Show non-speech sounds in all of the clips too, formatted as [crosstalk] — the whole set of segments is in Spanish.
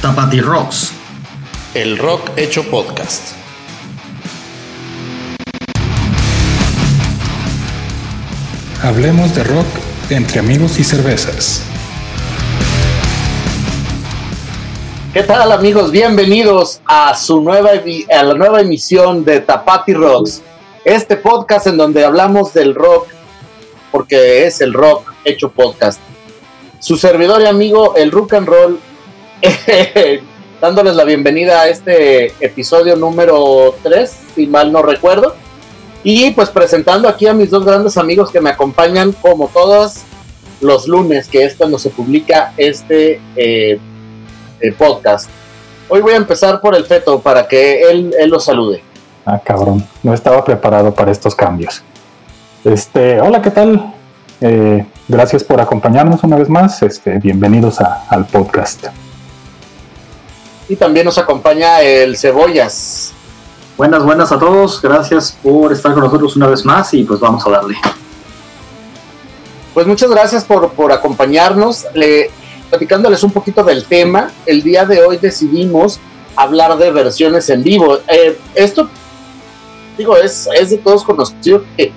Tapati Rocks. El rock hecho podcast. Hablemos de rock entre amigos y cervezas. ¿Qué tal amigos? Bienvenidos a su nueva a la nueva emisión de Tapati Rocks. Este podcast en donde hablamos del rock porque es el rock hecho podcast. Su servidor y amigo el rock and roll [laughs] dándoles la bienvenida a este episodio número 3, si mal no recuerdo. Y pues presentando aquí a mis dos grandes amigos que me acompañan como todos los lunes, que es cuando se publica este eh, eh, podcast. Hoy voy a empezar por el feto para que él, él lo salude. Ah, cabrón, no estaba preparado para estos cambios. Este, hola, ¿qué tal? Eh, gracias por acompañarnos una vez más. Este, bienvenidos al podcast. Y también nos acompaña el Cebollas. Buenas, buenas a todos. Gracias por estar con nosotros una vez más y pues vamos a darle. Pues muchas gracias por, por acompañarnos. Le, platicándoles un poquito del tema, el día de hoy decidimos hablar de versiones en vivo. Eh, esto, digo, es, es de todos conocido que,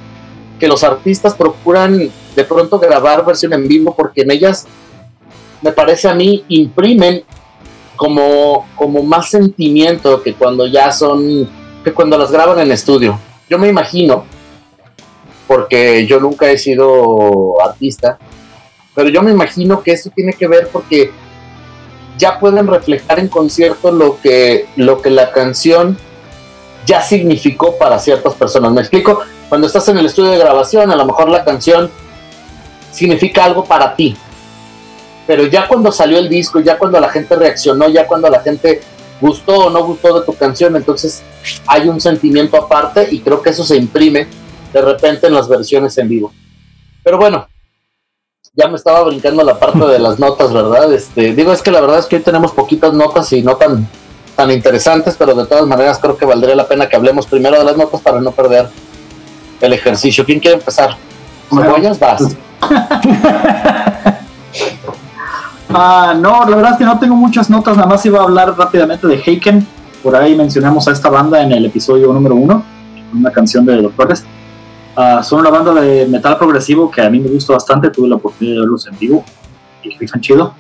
que los artistas procuran de pronto grabar versión en vivo porque en ellas, me parece a mí, imprimen como, como más sentimiento que cuando ya son que cuando las graban en estudio. Yo me imagino, porque yo nunca he sido artista, pero yo me imagino que eso tiene que ver porque ya pueden reflejar en concierto lo que, lo que la canción ya significó para ciertas personas. Me explico, cuando estás en el estudio de grabación, a lo mejor la canción significa algo para ti, pero ya cuando salió el disco, ya cuando la gente reaccionó, ya cuando la gente gustó o no gustó de tu canción, entonces hay un sentimiento aparte y creo que eso se imprime de repente en las versiones en vivo. Pero bueno, ya me estaba brincando la parte de las notas, ¿verdad? Este, digo, es que la verdad es que hoy tenemos poquitas notas y no tan, tan interesantes, pero de todas maneras creo que valdría la pena que hablemos primero de las notas para no perder el ejercicio. ¿Quién quiere empezar? ¿Cebollas? Vas. [laughs] Ah, no, la verdad es que no tengo muchas notas, nada más iba a hablar rápidamente de Heiken. Por ahí mencionamos a esta banda en el episodio número uno, una canción de Doctores. Uh, son una banda de metal progresivo que a mí me gusta bastante, tuve la oportunidad de verlos en vivo y están chido.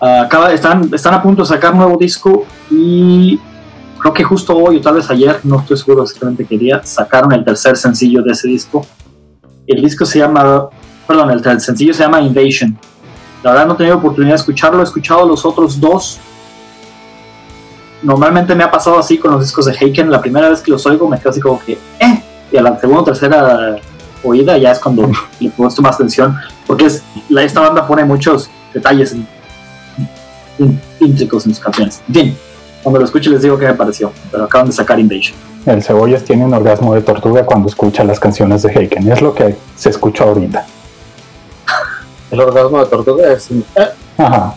Uh, están, están a punto de sacar un nuevo disco y creo que justo hoy o tal vez ayer, no estoy seguro exactamente qué día, sacaron el tercer sencillo de ese disco. El disco se llama, perdón, el sencillo se llama Invasion la verdad no he tenido oportunidad de escucharlo, he escuchado los otros dos. Normalmente me ha pasado así con los discos de Heiken, la primera vez que los oigo me quedo así como que, eh, y a la segunda o tercera oída ya es cuando le puesto más atención, porque es, esta banda pone muchos detalles íntricos en sus canciones. En fin, cuando lo escuche les digo qué me pareció, pero acaban de sacar Invasion. El Cebollas tiene un orgasmo de tortuga cuando escucha las canciones de Heiken, es lo que se escucha ahorita el orgasmo de tortuga es. Ajá.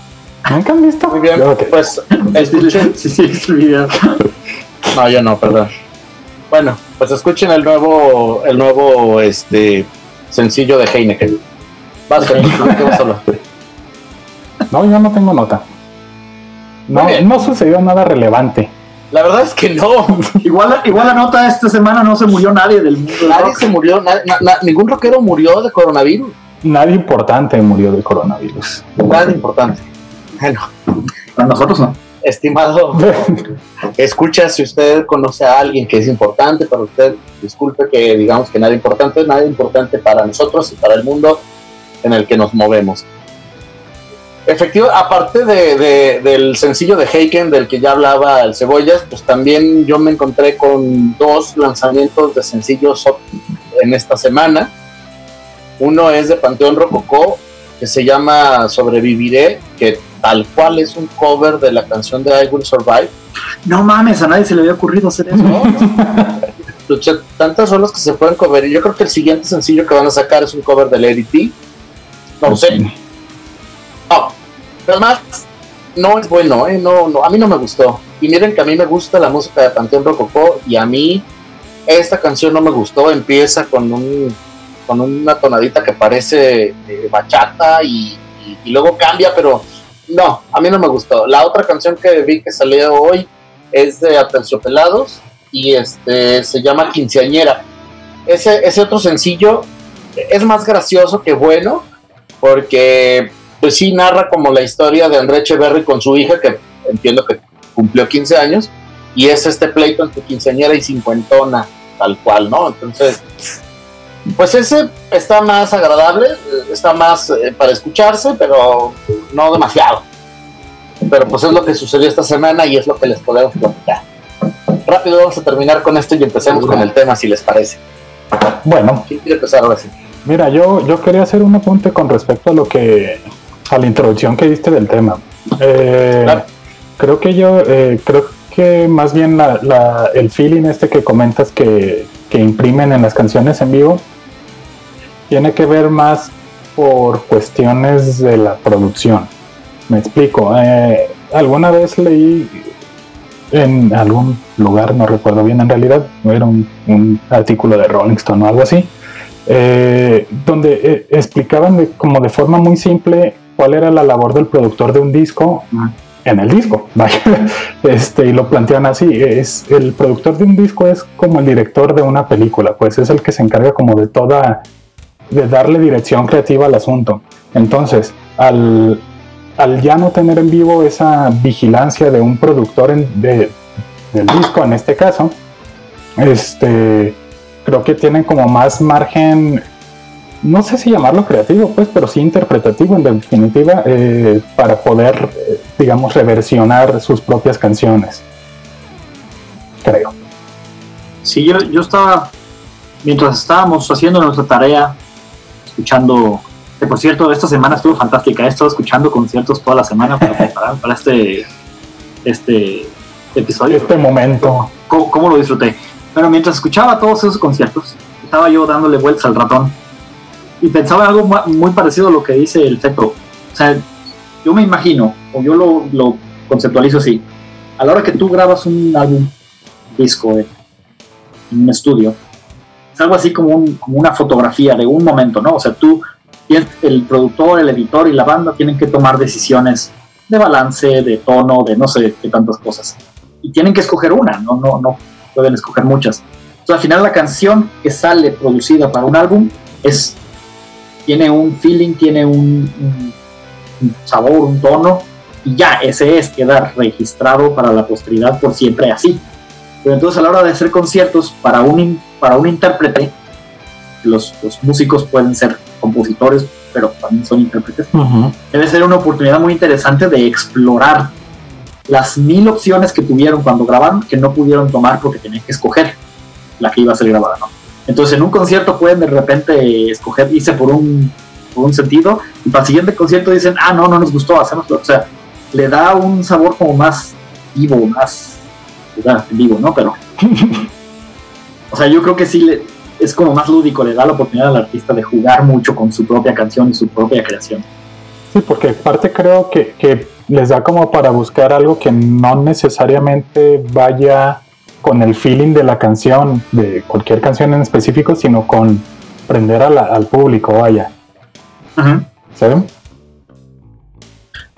¿Nunca han visto? Muy bien, pues escuchen. [laughs] sí, sí, es el video. No, yo no, perdón. Bueno, pues escuchen el nuevo, el nuevo este sencillo de Heineken. Vas, ¿qué [laughs] vas a hablar? No, yo no tengo nota. No, no sucedió nada relevante. La verdad es que no. [laughs] igual, igual la nota esta semana no se murió nadie del mundo. Nadie se murió, ningún rockero murió de coronavirus nadie importante murió del coronavirus. Nada importante. Bueno, a nosotros no. Estimado, [laughs] escucha si usted conoce a alguien que es importante para usted, disculpe que digamos que nada importante, nada importante para nosotros y para el mundo en el que nos movemos. Efectivo, aparte de, del sencillo de Heiken del que ya hablaba el Cebollas, pues también yo me encontré con dos lanzamientos de sencillos en esta semana. Uno es de Panteón Rococó, que se llama Sobreviviré, que tal cual es un cover de la canción de I Will Survive. No mames, a nadie se le había ocurrido hacer eso. ¿no? Tantas rolas que se pueden cover. Y yo creo que el siguiente sencillo que van a sacar es un cover de Lady T. No sé. No, pero más, no es bueno, ¿eh? no, no, a mí no me gustó. Y miren que a mí me gusta la música de Panteón Rococó y a mí esta canción no me gustó. Empieza con un con una tonadita que parece eh, bachata y, luego cambia, pero no, a mí no me gustó. La otra canción que vi que salió hoy es de Aterciopelados y este se llama Quinceañera. Ese, ese otro sencillo es más gracioso que bueno, porque pues sí narra como la historia de André Echeverry con su hija, que entiendo que cumplió 15 años, y es este pleito entre quinceañera y cincuentona, tal cual, ¿no? Entonces, pues ese está más agradable, está más eh, para escucharse, pero no demasiado. Pero pues es lo que sucedió esta semana y es lo que les podemos platicar. Rápido vamos a terminar con esto y empecemos con el tema, si les parece. Bueno, ¿Quién quiere empezar ahora sí? mira, yo, yo quería hacer un apunte con respecto a lo que, a la introducción que diste del tema. Eh, Claro. Creo que yo, eh, creo que más bien la- la- el feeling este que comentas que, que imprimen en las canciones en vivo tiene que ver más por cuestiones de la producción. Me explico. eh, alguna vez leí en algún lugar, no recuerdo bien en realidad, era un, artículo de Rolling Stone o algo así, eh, donde eh, explicaban de- como de forma muy simple cuál era la labor del productor de un disco en el disco. [laughs] Este, y lo plantean así, es el productor de un disco es como el director de una película, pues es el que se encarga como de toda, de darle dirección creativa al asunto. Entonces, al, al ya no tener en vivo esa vigilancia de un productor de- del disco, en este caso, este, creo que tienen como más margen, no sé si llamarlo creativo, pues, pero sí interpretativo en definitiva, eh, para poder, digamos, reversionar sus propias canciones. Creo. Sí, yo, yo estaba, mientras estábamos haciendo nuestra tarea, escuchando, que por cierto, esta semana estuvo fantástica, he estado escuchando conciertos toda la semana para [laughs] preparar para este, este episodio. Este momento. ¿Cómo, cómo lo disfruté? Pero mientras escuchaba todos esos conciertos, estaba yo dándole vueltas al ratón y pensaba en algo mu- muy parecido a lo que dice el Teto. O sea, yo me imagino, o yo lo, lo conceptualizo así, a la hora que tú grabas un álbum, disco eh, en un estudio, es algo así como, un- como una fotografía de un momento, ¿no? O sea, tú, el productor, el editor y la banda tienen que tomar decisiones de balance, de tono, de no sé qué tantas cosas. Y tienen que escoger una, no, no, no pueden escoger muchas. Entonces, al final la canción que sale producida para un álbum es tiene un feeling, tiene un, un- un sabor, un tono, y ya, ese es, queda registrado para la posteridad por siempre así. Pero entonces a la hora de hacer conciertos para un, para un intérprete, los, los músicos pueden ser compositores, pero también son intérpretes, debe ser una oportunidad muy interesante de explorar las mil opciones que tuvieron cuando grabaron que no pudieron tomar porque tenían que escoger la que iba a ser grabada, ¿no? Entonces en un concierto pueden de repente escoger, irse por un, por un sentido y para el siguiente concierto dicen, ah, no, no nos gustó, hacemos, o sea, le da un sabor como más vivo, más ya, vivo, ¿no? Pero, [laughs] o sea, yo creo que sí le, es como más lúdico, le da la oportunidad al artista de jugar mucho con su propia canción y su propia creación. Sí, porque parte creo que, que les da como para buscar algo que no necesariamente vaya con el feeling de la canción, de cualquier canción en específico, sino con prender a la- al público, vaya. ¿Saben?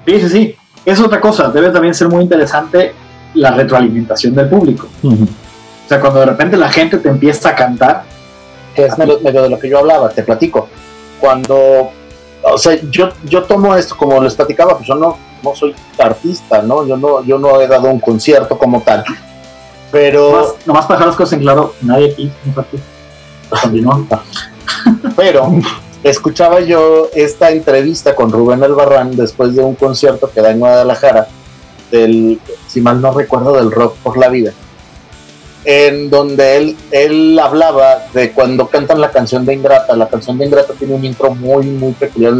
Sí, sí, sí. Es otra cosa. Debe también ser muy interesante la retroalimentación del público. Ujú. O sea, cuando de repente la gente te empieza a cantar, que es medio, medio de lo que yo hablaba, te platico. Cuando, o sea, yo, yo tomo esto como les platicaba, pues yo no, no soy artista, ¿no? Yo no, yo no he dado un concierto como tal. Pero, nomás, nomás para dejar las cosas en claro, nadie aquí es un artista. Continúa. pero escuchaba yo esta entrevista con Rubén Albarrán después de un concierto que da en Guadalajara, del, si mal no recuerdo, del Rock por la Vida, en donde él, él hablaba de cuando cantan la canción de Ingrata. La canción de Ingrata tiene un intro muy, muy peculiar.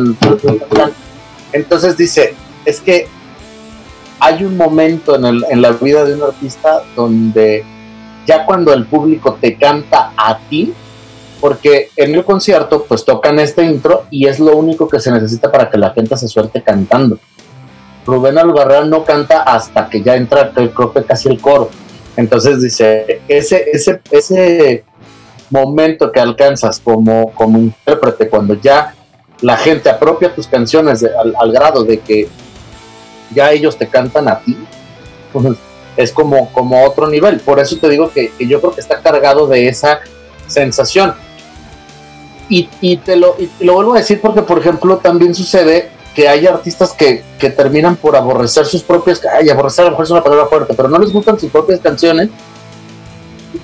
Entonces dice, es que hay un momento en, el, en la vida de un artista donde ya cuando el público te canta a ti, porque en el concierto pues tocan este intro y es lo único que se necesita para que la gente se suelte cantando. Rubén Albarrán no canta hasta que ya entra, creo que casi el coro. Entonces dice, ese, ese, ese momento que alcanzas como, como intérprete, cuando ya la gente apropia tus canciones al, grado de que ya ellos te cantan a ti, pues, es como, como otro nivel. Por eso te digo que, yo creo que está cargado de esa sensación. Y, y te lo, y lo vuelvo a decir porque, por ejemplo, también sucede que hay artistas que, que terminan por aborrecer sus propias, ay, aborrecer a lo mejor es una palabra fuerte, pero no les gustan sus propias canciones,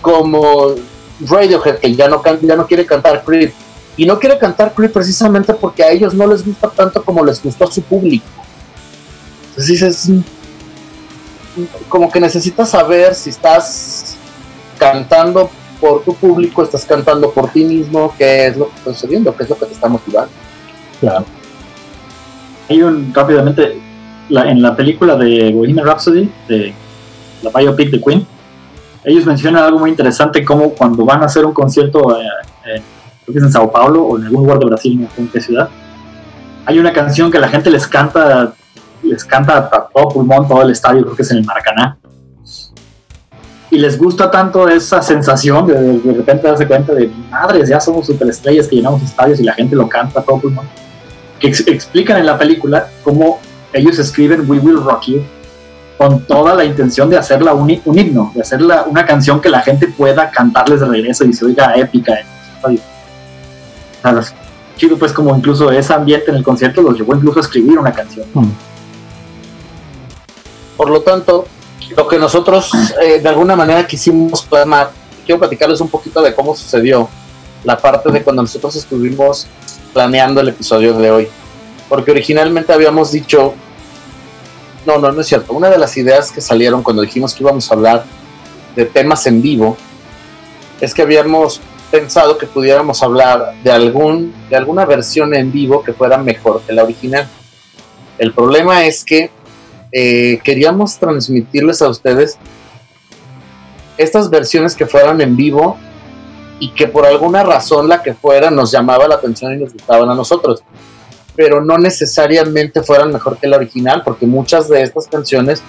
como Radiohead, que ya no, ya no quiere cantar Creep, y no quiere cantar Creep precisamente porque a ellos no les gusta tanto como les gustó a su público. Entonces dices, como que necesitas saber si estás cantando por tu público, estás cantando por ti mismo, qué es lo que está sucediendo, qué es lo que te está motivando. Claro hay un rápidamente en la película de Bohemian Rhapsody, de la biopic de Queen, ellos mencionan algo muy interesante como cuando van a hacer un concierto eh, en Sao Paulo o en algún lugar de Brasil, no sé en qué ciudad, hay una canción que la gente les canta, les canta a todo pulmón todo el estadio, creo que es en el Maracaná. Y les gusta tanto esa sensación de de repente darse cuenta de madres, ya somos superestrellas que llenamos estadios y la gente lo canta a todo pulmón explican en la película cómo ellos escriben We Will Rock You con toda la intención de hacerla un, himno, de hacerla una canción que la gente pueda cantarles de regreso y se oiga épica en el chido pues como incluso ese ambiente en el concierto los llevó incluso a escribir una canción. Hmm. Por lo tanto, lo que nosotros eh, de alguna manera quisimos plasmar, quiero platicarles un poquito de cómo sucedió la parte de cuando nosotros estuvimos planeando el episodio de hoy. Porque originalmente habíamos dicho, no, no, no es cierto, una de las ideas que salieron cuando dijimos que íbamos a hablar de temas en vivo, es que habíamos pensado que pudiéramos hablar de, algún, de alguna versión en vivo que fuera mejor que la original. El problema es que eh, queríamos transmitirles a ustedes estas versiones que fueran en vivo y que por alguna razón la que fuera nos llamaba la atención y nos gustaban a nosotros, pero no necesariamente fueran mejor que la original, porque muchas de estas canciones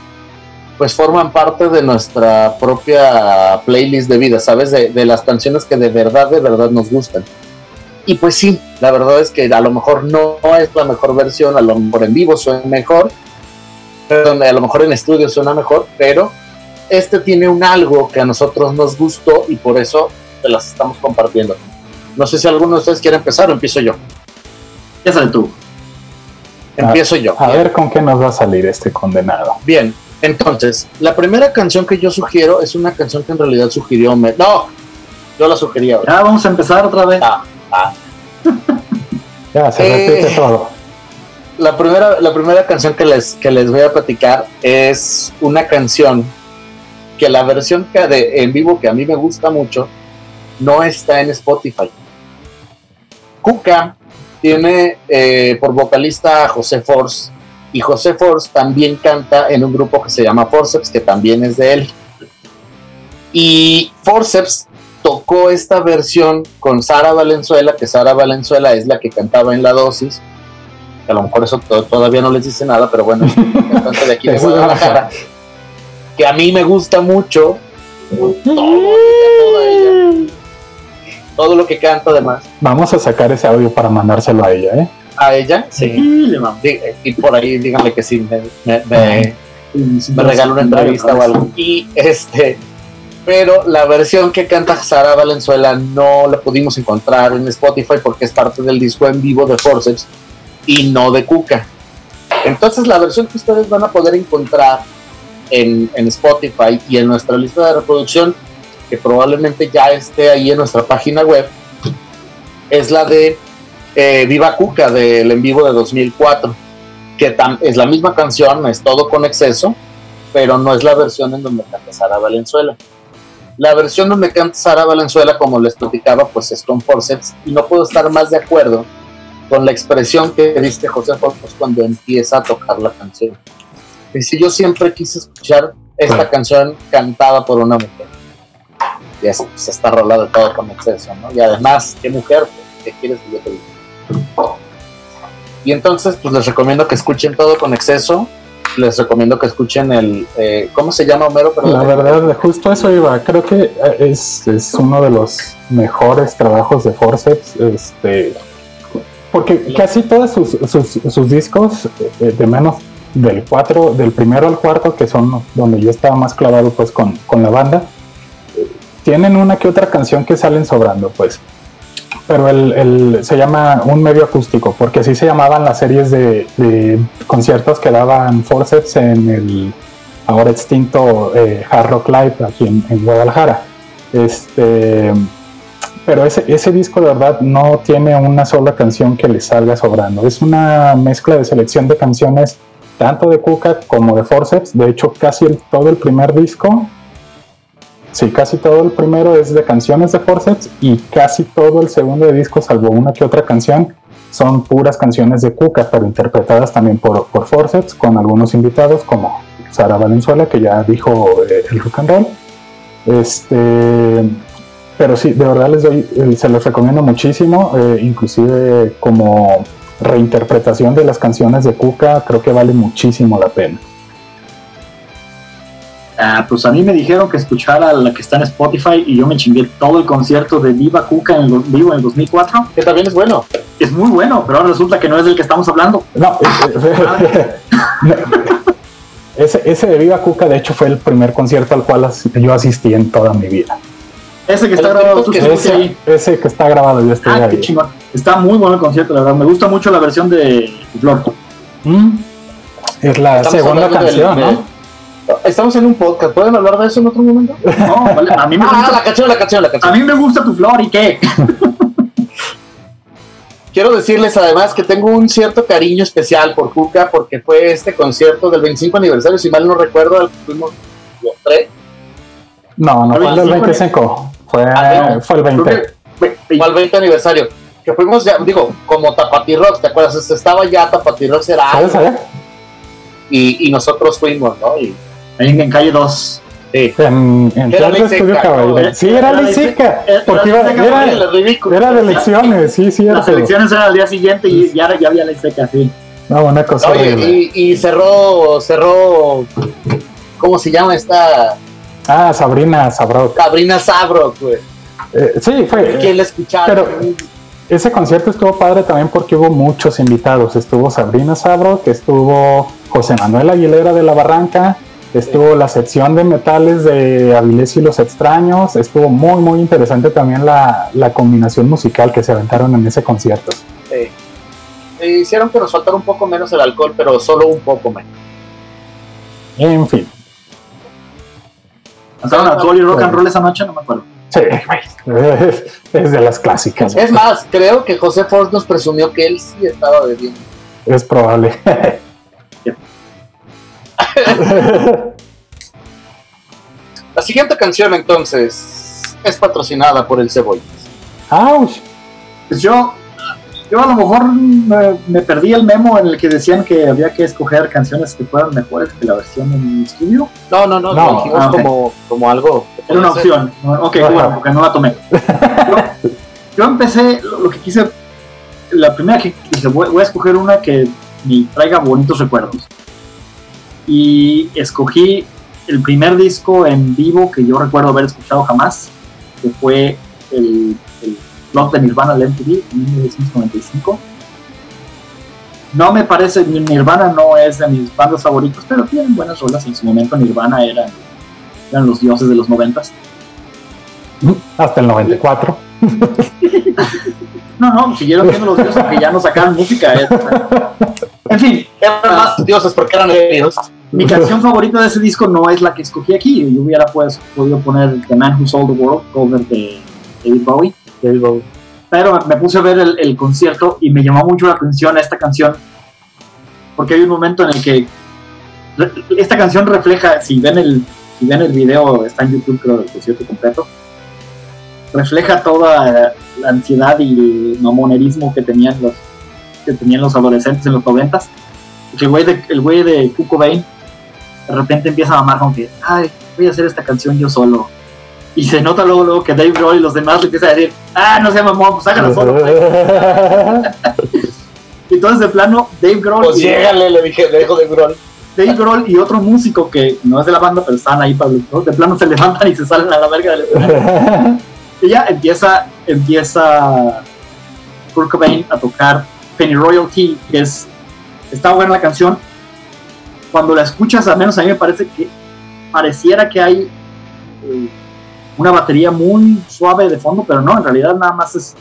pues forman parte de nuestra propia playlist de vida, ¿sabes? De, las canciones que de verdad, de verdad nos gustan. Y pues sí, la verdad es que a lo mejor no es la mejor versión, a lo mejor en vivo suena mejor, a lo mejor en estudio suena mejor, pero este tiene un algo que a nosotros nos gustó y por eso las estamos compartiendo. No sé si alguno de ustedes quiere empezar o empiezo yo. Empieza tú. Empiezo yo. A ver con qué nos va a salir este condenado. Bien, entonces, la primera canción que yo sugiero es una canción que en realidad sugirió. Me... No, yo la sugería. Ya, vamos a empezar otra vez. Ah, ah. ya, se repite eh, todo. La primera, la primera canción que les, que les voy a platicar es una canción que la versión que de, en vivo que a mí me gusta mucho no está en Spotify. Cuca tiene eh, por vocalista a José Force y José Force también canta en un grupo que se llama Forceps, que también es de él. Y Forceps tocó esta versión con Sara Valenzuela, que Sara Valenzuela es la que cantaba en la dosis. a lo mejor eso todavía no les dice nada, pero bueno, [laughs] cantante de aquí de Guadalajara, que a mí me gusta mucho. Todo, todo lo que canta además. Vamos a sacar ese audio para mandárselo a ella, ¿eh? ¿A ella? Sí. y por ahí díganle que sí, me, me, regaló una entrevista o algo. Y este, pero la versión que canta Sara Valenzuela no la pudimos encontrar en Spotify porque es parte del disco en vivo de Forceps y no de Cuca. Entonces la versión que ustedes van a poder encontrar en, en Spotify y en nuestra lista de reproducción que probablemente ya esté ahí en nuestra página web, es la de eh, Viva Cuca del en vivo de 2004, que es la misma canción, es todo con exceso, pero no es la versión en donde canta Sara Valenzuela. La versión donde canta Sara Valenzuela, como les platicaba, pues es con forceps y no puedo estar más de acuerdo con la expresión que diste José Forces cuando empieza a tocar la canción. Si yo siempre quise escuchar esta canción cantada por una mujer se, está rolado todo con exceso, ¿no? Y además, ¿qué mujer? Pues, ¿Qué quieres que yo te? Y entonces, pues les recomiendo que escuchen todo con exceso. Les recomiendo que escuchen el. Eh, ¿Cómo se llama Homero? La verdad, justo eso iba. Creo que eh, es, es uno de los mejores trabajos de Forceps. Este, porque casi todos sus, sus, discos, eh, de menos del 4, del primero al cuarto, que son donde yo estaba más clavado pues con, con la banda, tienen una que otra canción que salen sobrando, pues. Pero el, el- se llama un medio acústico, porque así se llamaban las series de, conciertos que daban Forceps en el ahora extinto eh, Hard Rock Live aquí en, Guadalajara. Este, pero ese, ese disco de verdad no tiene una sola canción que le salga sobrando. Es una mezcla de selección de canciones tanto de Kuka como de Forceps. De hecho, casi todo el primer disco Sí, casi todo el primero es de canciones de Forceps y casi todo el segundo disco, salvo una que otra canción, son puras canciones de Cuca, pero interpretadas también por, por Forceps, con algunos invitados como Sara Valenzuela, que ya dijo eh, el rock and roll. Este, pero sí, de verdad les doy, eh, se los recomiendo muchísimo, eh, inclusive como reinterpretación de las canciones de Cuca, creo que vale muchísimo la pena. Ah, pues a mí me dijeron que escuchara la que está en Spotify y yo me chingué todo el concierto de Viva Cuca en el, vivo en el 2004. Que también es bueno. Es muy bueno, pero ahora resulta que no es del que estamos hablando. No, [laughs] no, ese, ese de Viva Cuca, de hecho, fue el primer concierto al cual as- yo asistí en toda mi vida. Ese que está El grabado, tú que Ese, ahí. ese que está grabado, yo estoy Ah, qué ahí. chingón. Está muy bueno el concierto, la verdad. Me gusta mucho la versión de Flor. Mm. Es la Estamos segunda canción, de- ¿no? Estamos en un podcast. ¿Pueden hablar de eso en otro momento? No, vale, a mí me Ah, gusta, la canción, la canción, la a canción. mí me gusta tu flor y qué. [laughs] Quiero decirles además que tengo un cierto cariño especial por Cuca porque fue este concierto del 25 aniversario, si mal no recuerdo, al que fuimos los tres. No, no fue el del 25. 25. Fue, Ah, fue el Creo 20. que- Fue al 20 aniversario. Que fuimos ya, digo, como Tapati Rocks, ¿te acuerdas? Estaba ya Tapati Rocks, era ¿Sabes? algo, y, y nosotros fuimos, ¿no? Y, en, en calle 2. sí. En, en Era Teatro Estudio. ¿no? Sí, era Era Ley Seca. Porque era era, Era ridículo. era de elecciones, sí, Las cierto. elecciones eran al día siguiente y ya, ya había ley seca, sí. No, una cosa Oye, y, y cerró, cerró, ¿cómo se llama esta? Ah, Sabrina Sabrok. Sabrina Sabro, güey. Eh, sí, fue. ¿Quién la escuchaba? pero- Ese concierto estuvo padre también porque hubo muchos invitados. Estuvo Sabrina Sabro, que estuvo José Manuel Aguilera de la Barranca, estuvo la sección de metales de Avilés y los extraños. Estuvo muy, muy interesante también la, la combinación musical que se aventaron en ese concierto. Sí. Hicieron que nos faltara un poco menos el alcohol, pero solo un poco menos. En fin, ¿Pasaron alcohol y rock and roll esa noche? No me acuerdo. sí, [laughs] es, de las clásicas. Es más, creo que José Force nos presumió que él sí estaba bebiendo. Es probable. [laughs] La siguiente canción, entonces, es patrocinada por el Cebolla. ¡Auch! Pues yo, yo a lo mejor me, me perdí el memo en el que decían que había que escoger canciones que fueran mejores que la versión en estudio. No, no, no, No, dijimos ah, como, como algo. Era una ser. opción. Ok, Ajá. bueno, porque no la tomé. Yo, yo empecé, lo, lo que quise, la primera que dije, voy, voy a escoger una que me traiga bonitos recuerdos. Y escogí el primer disco en vivo que yo recuerdo haber escuchado jamás, que fue el, el blog de Nirvana, el MTV, en 1995. No me parece, Nirvana no es de mis bandas favoritas, pero tienen buenas rolas. En su momento Nirvana eran, eran los dioses de los noventas. Hasta el 94. No, no, siguieron siendo los dioses que ya no sacaron música. eh. [laughs] En fin, Eran más dioses porque eran ellos. Mi [laughs] canción favorita de ese disco no es la que escogí aquí. Yo hubiera pues, podido poner The Man Who Sold the World, cover de David Bowie. Pero me puse a ver el, el concierto y me llamó mucho la atención esta canción. Porque hay un momento en el que esta canción refleja, si ven el, si ven el video, está en YouTube creo, el concierto completo, refleja toda la ansiedad y el mamonerismo que tenían los, que tenían los adolescentes en los noventas. El güey de, el güey de Kurt Cobain de repente empieza a mamar con que, ay, voy a hacer esta canción yo solo. Y se nota luego, luego que Dave Grohl y los demás le empiezan a decir, ah, no se mamón, pues hágalo solo. pues". [laughs] Y entonces de plano, Dave Grohl, Pues llégale, le dije, le dijo de Grol. Dave Grohl y otro músico que no es de la banda, pero están ahí para de plano se levantan y se salen a la verga del escenario. [laughs] Y ya empieza, empieza Kurt Cobain a tocar Penny Royalty, que es, está buena la canción, cuando la escuchas, al menos a mí me parece que pareciera que hay eh, una batería muy suave de fondo, pero no, en realidad nada más es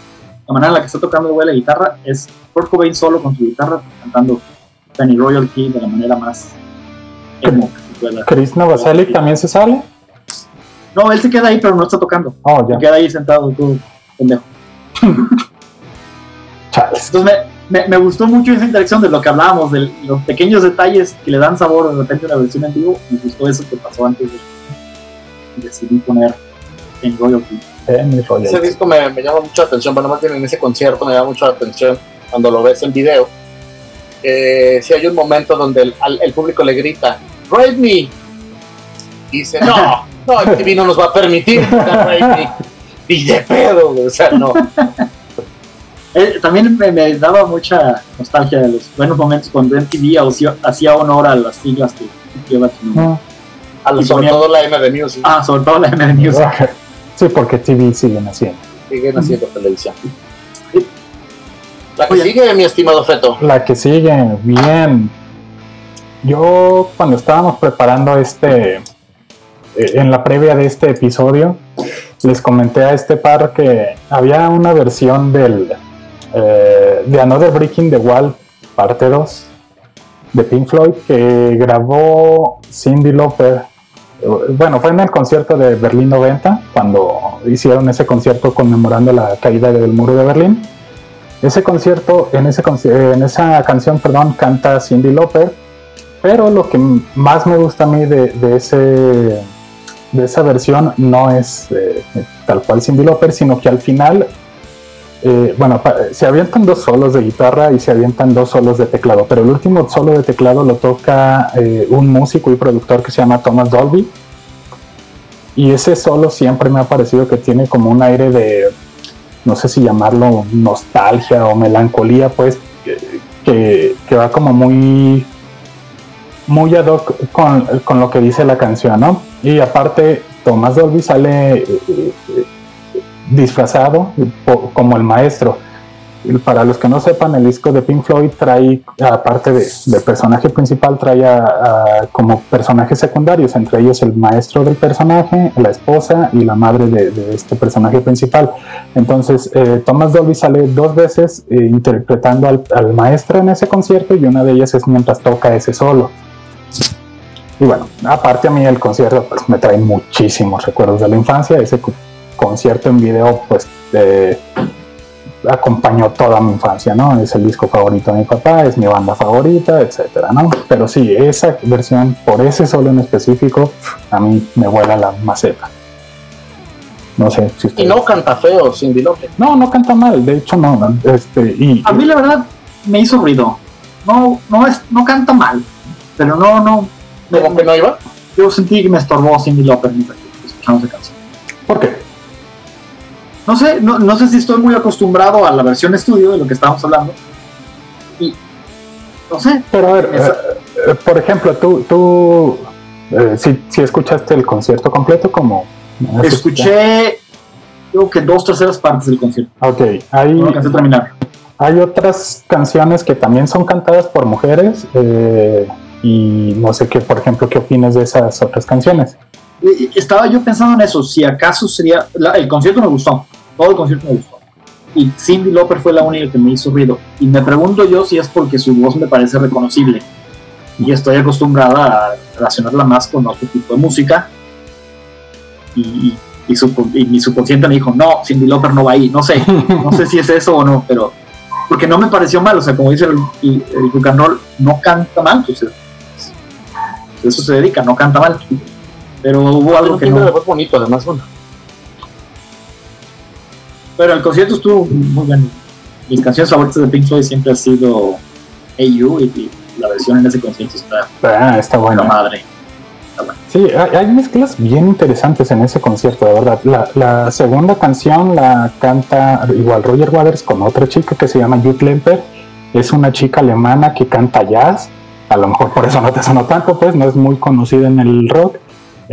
la manera en la que está tocando el güey la guitarra, es Kurt Cobain solo con su guitarra cantando Penny Royalty de la manera más emo. Chris Novoselic también se sale. No, él se queda ahí, pero no está tocando. Oh, ya. Se queda ahí sentado, tú, pendejo. [laughs] Chales. Entonces me, me, me gustó mucho esa interacción de lo que hablábamos, de los pequeños detalles que le dan sabor de repente a la versión en vivo. Me gustó eso que pasó antes de decidí poner en Royalty. Ese disco me, me llama mucho la atención, bueno, más bien en ese concierto me llama mucho la atención cuando lo ves en video. Eh, si hay un momento donde el, al- el público le grita, Rape me. Y dice, no, [laughs] no, el TV no nos va a permitir Rape me. Y de pedo, o sea, no. Eh, también me, me daba mucha nostalgia de los buenos momentos cuando MTV hacía, hacía honor a las siglas que lleva tu nombre. Mm. A Y sobre todo la M de Music, Ah, sobre todo la M de Music. Sí, porque TV siguen haciendo. siguen haciendo televisión. La que Oye. sigue, mi estimado Feto. La que sigue, bien. Yo cuando estábamos preparando este, eh, en la previa de este episodio, les comenté a este par que había una versión del eh, de Another Breaking the Wall, parte 2, de Pink Floyd, que grabó Cindy Lauper. Eh, Bueno, fue en el concierto de Berlín 90, cuando hicieron ese concierto conmemorando la caída del muro de Berlín. Ese concierto, en, en esa canción, perdón, canta Cindy Lauper, pero lo que más me gusta a mí de, de de esa versión no es eh, tal cual Cindy Lauper, sino que al final, eh, bueno, se avientan dos solos de guitarra y se avientan dos solos de teclado, pero el último solo de teclado lo toca eh, un músico y productor que se llama Thomas Dolby. Y ese solo siempre me ha parecido que tiene como un aire de, no sé si llamarlo nostalgia o melancolía, pues, que, va como muy, muy ad hoc con, con lo que dice la canción, ¿no? Y aparte, Tomás Dolby sale eh, disfrazado como el maestro. Para los que no sepan, el disco de Pink Floyd trae, aparte de- personaje principal, trae como personajes secundarios, entre ellos el maestro del personaje, la esposa y la madre de, este personaje principal. Entonces, eh, Thomas Dolby sale dos veces eh, interpretando al, maestro en ese concierto y una de ellas es mientras toca ese solo. Y bueno, aparte a mí el concierto pues, me trae muchísimos recuerdos de la infancia. Ese concierto en video pues eh, acompañó toda mi infancia, ¿no? Es el disco favorito de mi papá, es mi banda favorita, etcétera, ¿no? Pero sí, esa versión, por ese solo en específico, a mí me vuela la maceta. No sé si Y no canta feo, Cindy Lauper. No, no canta mal, de hecho no. Este, y, A mí la verdad me hizo ruido. No, no es, no canta mal, pero no, no. me- ¿Cómo que no iba? yo sentí que me estorbó Cindy Lauper mientras escuchamos esa canción. ¿Por qué? No sé, no, no sé si estoy muy acostumbrado a la versión estudio de lo que estábamos hablando. Y no sé, Pero a ver, Esa- eh, eh, por ejemplo, tú, tú eh, si, si escuchaste el concierto completo, como escuché creo que dos terceras partes del concierto. Ok, hay, No alcancé a terminar. hay otras canciones que también son cantadas por mujeres eh, y no sé qué, por ejemplo, qué opinas de esas otras canciones. Estaba yo pensando en eso, si acaso sería... la- el concierto me gustó, todo el concierto me gustó. Y Cindy Lauper fue la única que me hizo ruido. Y me pregunto yo si es porque su voz me parece reconocible. Y estoy acostumbrada a relacionarla más con otro tipo de música. Y, y, su- y mi subconsciente me dijo, no, Cindy Lauper no va ahí. No sé, no sé si es eso o no, pero... Porque no me pareció mal, o sea, como dice el, el, el roll, no canta mal, pues, eso se dedica, no canta mal. Pero hubo algo que no. voz bonito, además, bueno. Pero el concierto estuvo muy bueno. Mis canciones favoritas de Pink Floyd siempre ha sido AU y, y la versión en ese concierto está Ah, está bueno. madre. Sí, hay, hay mezclas bien interesantes en ese concierto, de verdad. La, la segunda canción la canta igual Roger Waters con otra chica que se llama Jut Lemper. Es una chica alemana que canta jazz. A lo mejor por eso no te sonó tanto, pues no es muy conocida en el rock.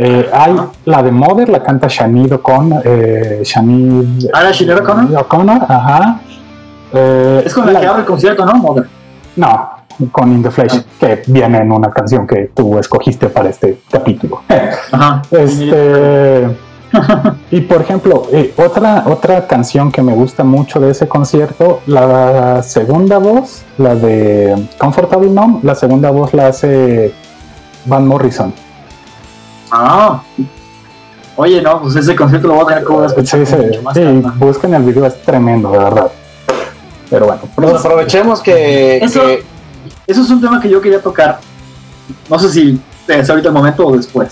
Eh, hay la de Mother, la canta Shani O'Connor. Eh, Shani ¿Ah, O'Connor? O'Connor, ajá. Eh, Es con la, que abre el concierto, ¿no? Mother. No, con In the Flesh, que viene en una canción que tú escogiste para este capítulo. [laughs] Ajá. Este, y por ejemplo, eh, otra, otra canción que me gusta mucho de ese concierto, la segunda voz, la de Comfortable Numb, la segunda voz la hace Van Morrison. Ah. Oye, no, pues ese concierto lo voy a tener que escuchar Sí, sí, más sí, calma. busquen el video, es tremendo, de verdad. Pero bueno, Pues aprovechemos que, Eso- que- Eso es un tema que yo quería tocar. No sé si es ahorita el momento o después.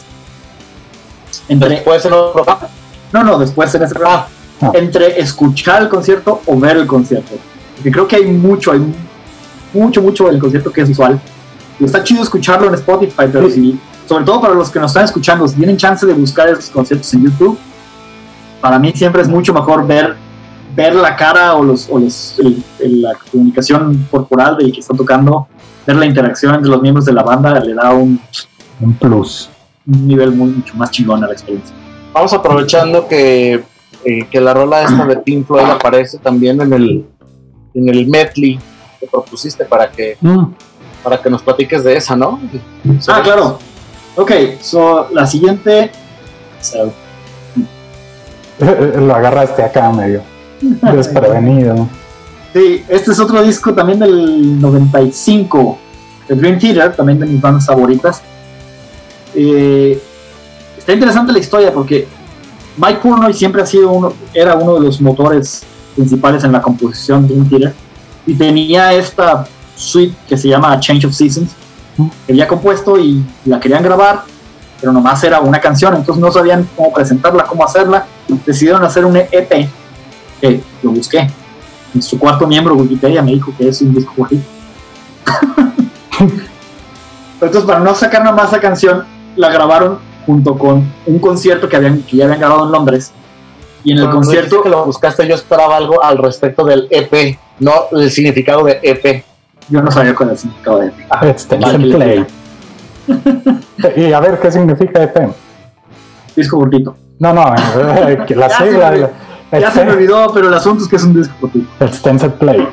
Entre, después en otro programa. no, no, después en ese programa. Ah. Entre escuchar el concierto o ver el concierto. Porque creo que hay mucho, hay mucho, mucho del concierto que es usual. Y está chido escucharlo en Spotify, pero si, sobre todo para los que nos están escuchando, si tienen chance de buscar esos conciertos en YouTube, para mí siempre es mucho mejor ver, ver la cara o, los, o los, el- el- la comunicación corporal del que está tocando, ver la interacción entre los miembros de la banda, le da un, un plus. un nivel muy, mucho más chingón a la experiencia. Vamos aprovechando que, eh, que la rola esta de Pink Floyd aparece también en el, en el medley que propusiste para que, Mm. para que nos platiques de esa, ¿no? Ah, claro. Ok, so, la siguiente. so, [laughs] Lo agarraste acá medio [laughs] desprevenido. Sí, este es otro disco también del 95 de Dream Theater, también de mis bandas favoritas. Eh, está interesante la historia porque Mike Pornoy siempre ha sido uno, era uno de los motores principales en la composición de Dream Theater y tenía esta suite que se llama Change of Seasons que había compuesto y la querían grabar, pero nomás era una canción, entonces no sabían cómo presentarla, cómo hacerla. Decidieron hacer un EP que lo busqué en su cuarto miembro Wikipedia me dijo que es un disco bonito. [laughs] Entonces, para no sacar nada más la canción, la grabaron junto con un concierto que, habían, que ya habían grabado en Londres. Y en el Cuando concierto, que lo buscaste, yo esperaba algo al respecto del EP, no el significado de EP. Yo no sabía cuál significado de EP. Extension Vale, Play. y a ver qué significa EP. Disco gordito. No, no, eh, que [laughs] la Ya se me sigla. olvidó. Ya se me olvidó, pero el asunto es que es un disco gordito. Extended Play.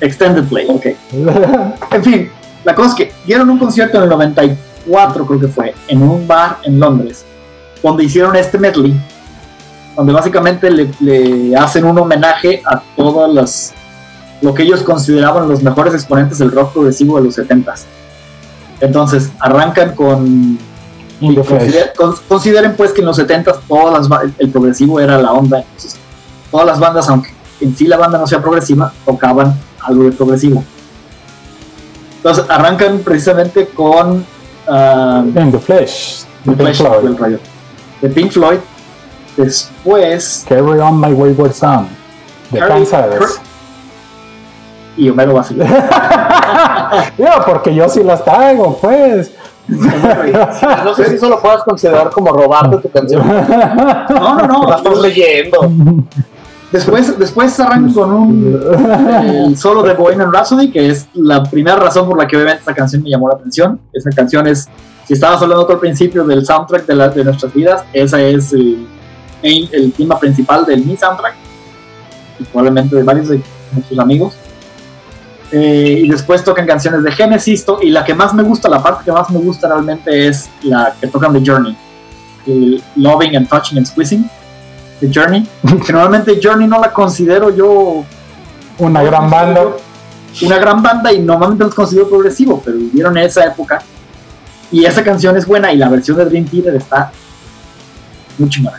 Extended Play, ok. [laughs] En fin, la cosa es que dieron un concierto en el 94, creo que fue, en un bar en Londres, donde hicieron este medley, donde básicamente le, le hacen un homenaje a todas las lo que ellos consideraban los mejores exponentes del rock progresivo de los 70s. Entonces, arrancan con flesh. Consider- consideren pues que en los 70 todas las el, el progresivo era la onda. Entonces, todas las bandas, aunque en sí la banda no sea progresiva, tocaban algo de progresivo. Entonces arrancan precisamente con ah, In the Flesh. The Pink Flash Floyd. del rayo. de Pink Floyd. Después, Carry on my wayward son. De Kansas. Y Homero va a seguir. Yo, porque yo sí las traigo, pues. No sé si eso lo puedas considerar como robarte tu canción. No, no, no. La estás leyendo. Después, después arrancan con un solo de Bohemian Rhapsody, que es la primera razón por la que obviamente esta canción me llamó la atención. Esa canción es, si estabas hablando tú al principio del soundtrack de, la- de nuestras vidas, esa es el, main- el tema principal del mi soundtrack, y probablemente de varios de nuestros amigos. Eh, y después tocan canciones de Genesis, y la que más me gusta, la parte que más me gusta realmente es la que tocan de Journey, el Loving and Touching and Squeezing de Journey. [laughs] Que normalmente Journey no la considero yo Una gran banda. una gran banda y normalmente los considero progresivo, pero vivieron esa época y esa canción es buena y la versión de Dream Theater está muy chingona.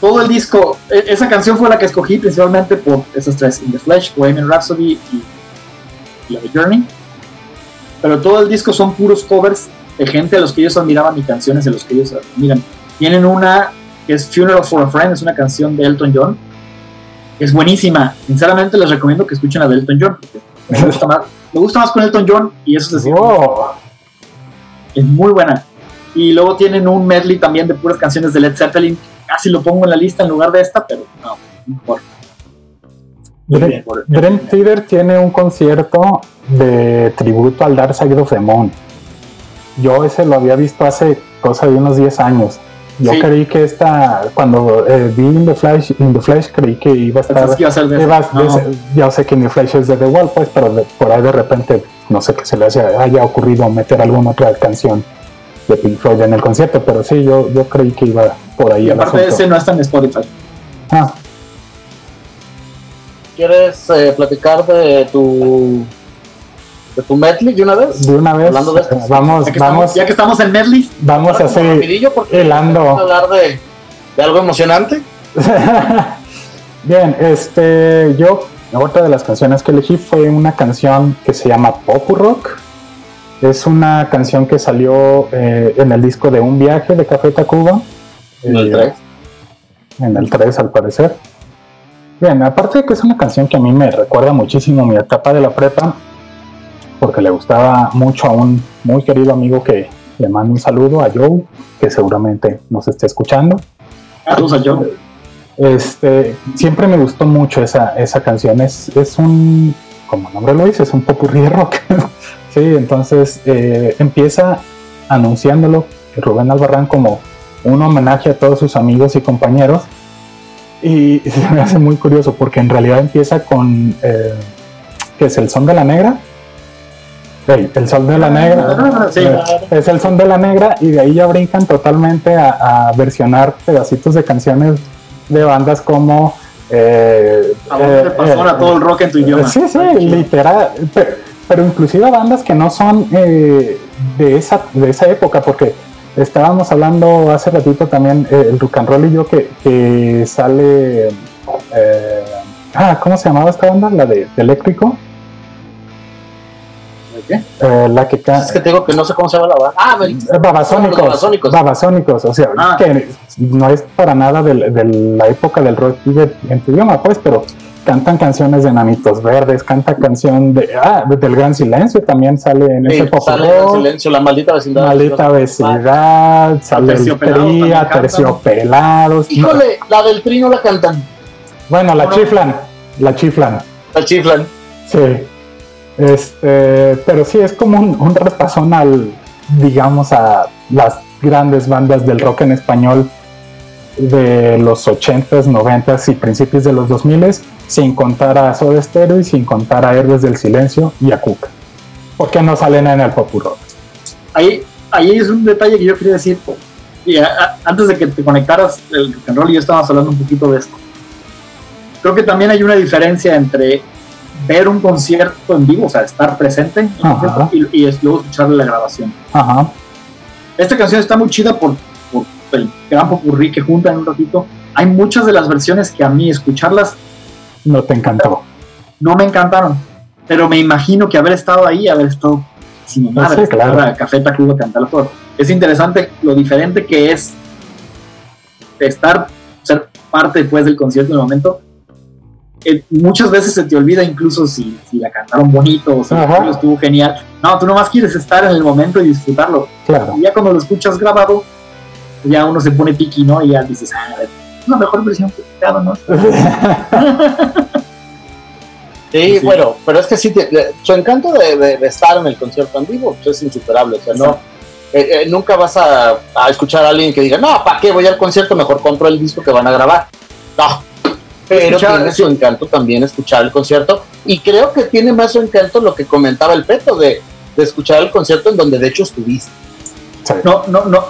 Todo el disco, e- esa canción fue la que escogí principalmente por esas tres, In the Flesh, Bohemian Rhapsody y, la de Journey. Pero todo el disco son puros covers de gente a los que ellos admiraban y canciones de los que ellos admiran. Tienen una que es Funeral for a Friend, es una canción de Elton John, es buenísima. Sinceramente les recomiendo que escuchen a de Elton John. porque Me gusta más, me gusta más con Elton John y eso es decir, Oh, es muy buena. Y luego tienen un medley también de puras canciones de Led Zeppelin. Casi lo pongo en la lista en lugar de esta, pero no, mejor. Dream, Dream Theater tiene un concierto de tributo al Dark Side of the Moon. Yo ese lo había visto hace cosa de unos 10 años. Yo Sí. creí que esta, cuando eh, vi In the, Flash, In the Flash, creí que iba a estar. Pensás que iba a ser de- iba a- no. de- ya sé que In the Flash es de The Wall, pues, pero de- por ahí de repente, no sé qué se le haya, haya ocurrido meter alguna otra canción de Pink Floyd en el concierto, pero sí, yo, yo creí que iba por ahí aparte de ese no está en Spotify. Ah, ¿Quieres eh, platicar de tu de tu medley de una vez? de una vez, Hablando de esto, vamos, Ya que, vamos, estamos, ya que estamos en medley, vamos a hacer hilando. vamos a hablar de, de algo emocionante. [laughs] Bien, este, yo, otra de las canciones que elegí fue una canción que se llama Popu Rock. Es una canción que salió eh, en el disco de Un Viaje de Café Tacuba. En el Eh, tres. En el 3, al parecer. Bien, aparte de que es una canción que a mí me recuerda muchísimo mi etapa de la prepa, porque le gustaba mucho a un muy querido amigo que le mando un saludo a Joe, que seguramente nos esté escuchando. saludos a Joe. Este, siempre me gustó mucho esa, esa canción. Es, es un, como el nombre lo dice, es un popurrí de rock. [laughs] sí, entonces eh, empieza anunciándolo Rubén Albarrán como un homenaje a todos sus amigos y compañeros. Y [laughs] se me hace muy curioso porque en realidad empieza con, eh, que es el son de la negra. El sol de la negra. Sí. Eh, es el son de la negra y de ahí ya brincan totalmente a, a versionar pedacitos de canciones de bandas como eh, ¿A dónde te pasó eh, ahora todo el rock en tu idioma? Sí, sí, literal. Pero, pero inclusive bandas que no son eh, de, esa, de esa época, porque estábamos hablando hace ratito también, eh, el rock and roll y yo, que, que sale... eh, ah, ¿cómo se llamaba esta banda? La de, de Eléctrico. ¿Qué? Eh, la que Es que te digo que no sé cómo se llama la banda. Ah, Babasónicos, Babasónicos. Babasónicos, o sea, Ah. que no es para nada del- de, la época del rock de- en tu idioma, pues, pero cantan canciones de Nanitos Verdes, canta canción de, ah, del Gran Silencio también sale en sí, ese pop sale en rock, silencio, la maldita vecindad. Maldita Vecindad, sale el Terciopelados Híjole, la del trino la cantan. bueno, la Bueno. chiflan, la chiflan, La chiflan. Sí. Este, pero sí es como un, un repasón al, digamos, a las grandes bandas del rock en español de los 80s, 90s y principios de los 2000s, sin contar a Soda Stereo y sin contar a Héroes del Silencio y a Cook. ¿Por qué no salen en el pop rock? Ahí, ahí es un detalle que yo quería decir. Y a- a- antes de que te conectaras, el rock and roll y yo estábamos hablando un poquito de esto. Creo que también hay una diferencia entre ver un concierto en vivo, o sea, estar presente en concierto, y, y luego escuchar la grabación. Ajá. Esta canción está muy chida por, por el gran popurrí que junta en un ratito. Hay muchas de las versiones que a mí escucharlas No te encantó. no me encantaron, pero me imagino que haber estado ahí, haber estado sin madre, Sí, claro. Café Tacuba todo. Es interesante lo diferente que es estar, ser parte después del concierto en el momento. Eh, muchas veces se te olvida incluso si, si la cantaron bonito o si Ajá. estuvo genial. No, tú nomás quieres estar en el momento y disfrutarlo. Claro. Y ya cuando lo escuchas grabado, ya uno se pone piqui, ¿no? Y ya dices, ah, la mejor versión que he escuchado, ¿no? [laughs] Sí, Sí. bueno, pero es que sí, te- de- su encanto de, de- de estar en el concierto en vivo pues, es insuperable. O sea, no, eh, eh, nunca vas a, a escuchar a alguien que diga, no, ¿para qué voy al concierto? Mejor compro el disco que van a grabar. No, pero Escuchar- tiene su encanto también escuchar el concierto. Y creo que tiene más su encanto lo que comentaba el Peto de, de escuchar el concierto en donde de hecho estuviste. Sí. No, no, no,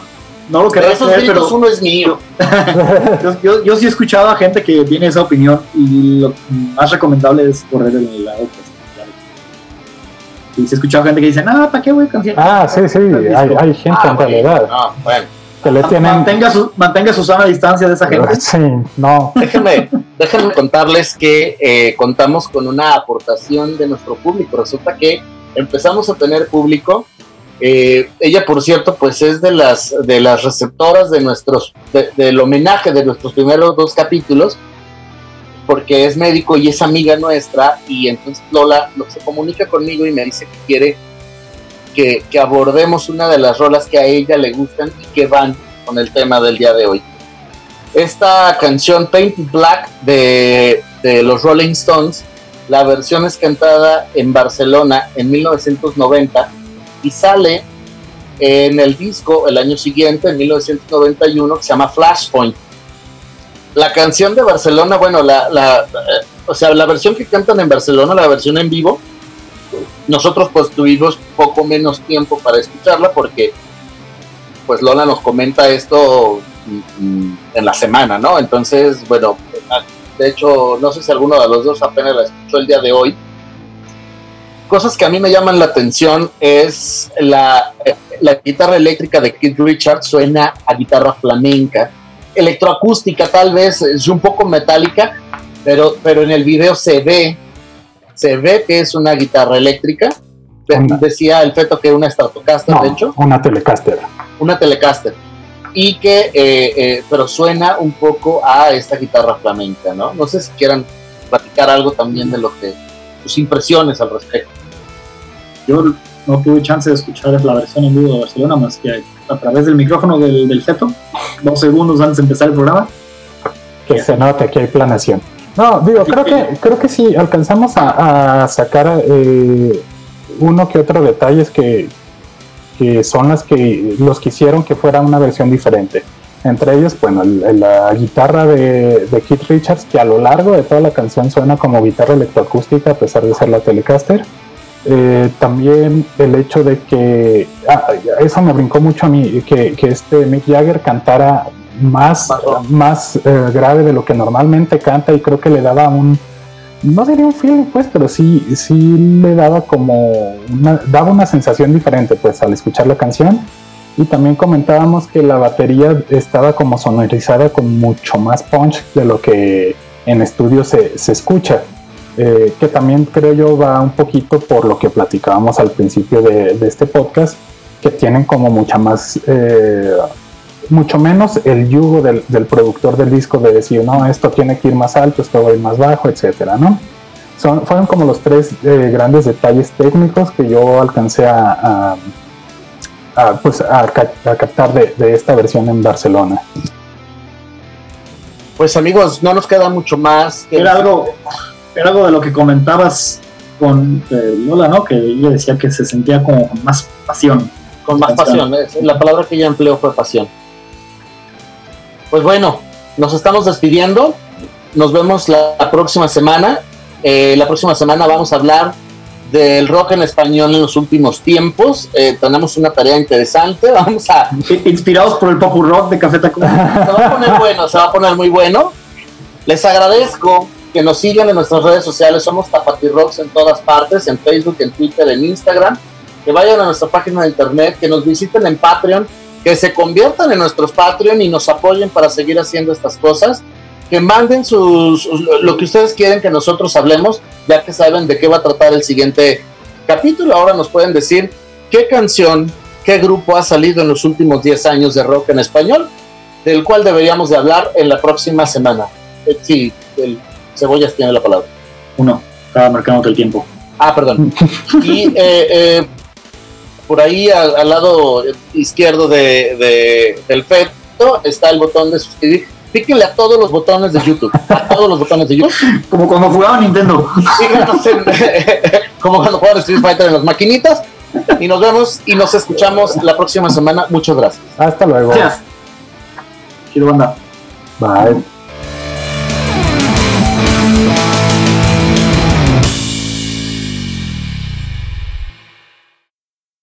no lo querrás esos creer, pero uno es mío. [laughs] yo, yo, yo sí he escuchado a gente que tiene esa opinión y lo más recomendable es correr el lado claro. Y sí he escuchado gente que dice, no, ¿para qué voy a concierto? ah, sí, sí, hay, hay gente Ah, en bueno, realidad no, bueno. que le tienen... Mantenga su, mantenga su sana distancia de esa gente. [laughs] Sí, no. Déjenme, déjenme contarles que eh, contamos con una aportación de nuestro público. Resulta que empezamos a tener público. Eh, ella, por cierto, pues es de las de las receptoras de nuestros de- del homenaje de nuestros primeros dos capítulos, porque es médico y es amiga nuestra. Y entonces Lola lo- se comunica conmigo y me dice que quiere que, abordemos una de las rolas que a ella le gustan y que van con el tema del día de hoy esta canción Paint Black de, de los Rolling Stones, la versión es cantada en Barcelona en 1990 sale en el disco el año siguiente, en 1991, que se llama Flashpoint. La canción de Barcelona, bueno, la, la, eh, o sea, la versión que cantan en Barcelona, la versión en vivo, nosotros pues tuvimos poco menos tiempo para escucharla porque pues Lola nos comenta esto en la semana, ¿no? Entonces, bueno, de hecho, no sé si alguno de los dos apenas la escuchó el día de hoy. Cosas que a mí me llaman la atención es la, la guitarra eléctrica de Keith Richards suena a guitarra flamenca, electroacústica tal vez, es un poco metálica, pero, pero en el video se ve, se ve que es una guitarra eléctrica. Decía el feto que era una Stratocaster, de hecho. Una Telecaster. Una Telecaster y que, eh, eh, pero suena un poco a esta guitarra flamenca, ¿no? No sé si quieran platicar algo también de lo que, sus impresiones al respecto. Yo no tuve chance de escuchar la versión en vivo de Barcelona más que a través del micrófono del, del feto, dos segundos antes de empezar el programa. Que se nota que hay planación. No, digo, creo que, creo que sí alcanzamos a, sacar eh, uno que otro detalles que, que son las que los que hicieron que fuera una versión diferente. Entre ellos, bueno, la guitarra de, de Keith Richards, que a lo largo de toda la canción suena como guitarra electroacústica, a pesar de ser la Telecaster. Eh, también el hecho de que, ah, eso me brincó mucho a mí, que, que este Mick Jagger cantara más, más eh, grave de lo que normalmente canta y creo que le daba un, no sería un feeling pues, pero sí, sí le daba como daba una sensación diferente pues al escuchar la canción. Y también comentábamos que la batería estaba como sonorizada con mucho más punch de lo que en estudio se, se escucha. Eh, que también creo yo va un poquito por lo que platicábamos al principio de, de este podcast, que tienen como mucha más eh, mucho menos el yugo del, productor del disco de decir, no, esto tiene que ir más alto, esto va a ir más bajo, etcétera, ¿no? Son, fueron como los tres eh, grandes detalles técnicos que yo alcancé a, pues a, captar de, esta versión en Barcelona. Pues amigos, no nos queda mucho más. Que era, algo, era algo de lo que comentabas con eh, Lola, ¿no? Que ella decía que se sentía como con más pasión. Con más pasión, la palabra que ella empleó fue pasión. Pues bueno, nos estamos despidiendo. Nos vemos la, próxima semana. Eh, la próxima semana vamos a hablar del rock en español en los últimos tiempos. Eh, tenemos una tarea interesante. [laughs] Vamos a. Inspirados por el pop rock de Café Tacuba. Se va a poner bueno, se va a poner muy bueno. Les agradezco que nos sigan en nuestras redes sociales. Somos Tapati Rocks en todas partes: en Facebook, en Twitter, en Instagram. Que vayan a nuestra página de internet, que nos visiten en Patreon que se conviertan en nuestros Patreon y nos apoyen para seguir haciendo estas cosas, que manden sus, lo que ustedes quieren que nosotros hablemos, ya que saben de qué va a tratar el siguiente capítulo. Ahora nos pueden decir qué canción, qué grupo ha salido en los últimos 10 años de rock en español, del cual deberíamos de hablar en la próxima semana. Eh, sí, el Cebollas tiene la palabra. Uno, estaba marcando el tiempo. Ah, perdón. [laughs] Y eh, eh, por ahí al, lado izquierdo de, del feto está el botón de suscribir. Píquenle a todos los botones de YouTube. A todos los botones de YouTube. [laughs] Como cuando jugaba Nintendo. [laughs] como cuando jugaba Street Fighter en las maquinitas. Y nos vemos y nos escuchamos la próxima semana. Muchas gracias. Hasta luego. Gracias. Quiero banda. Bye.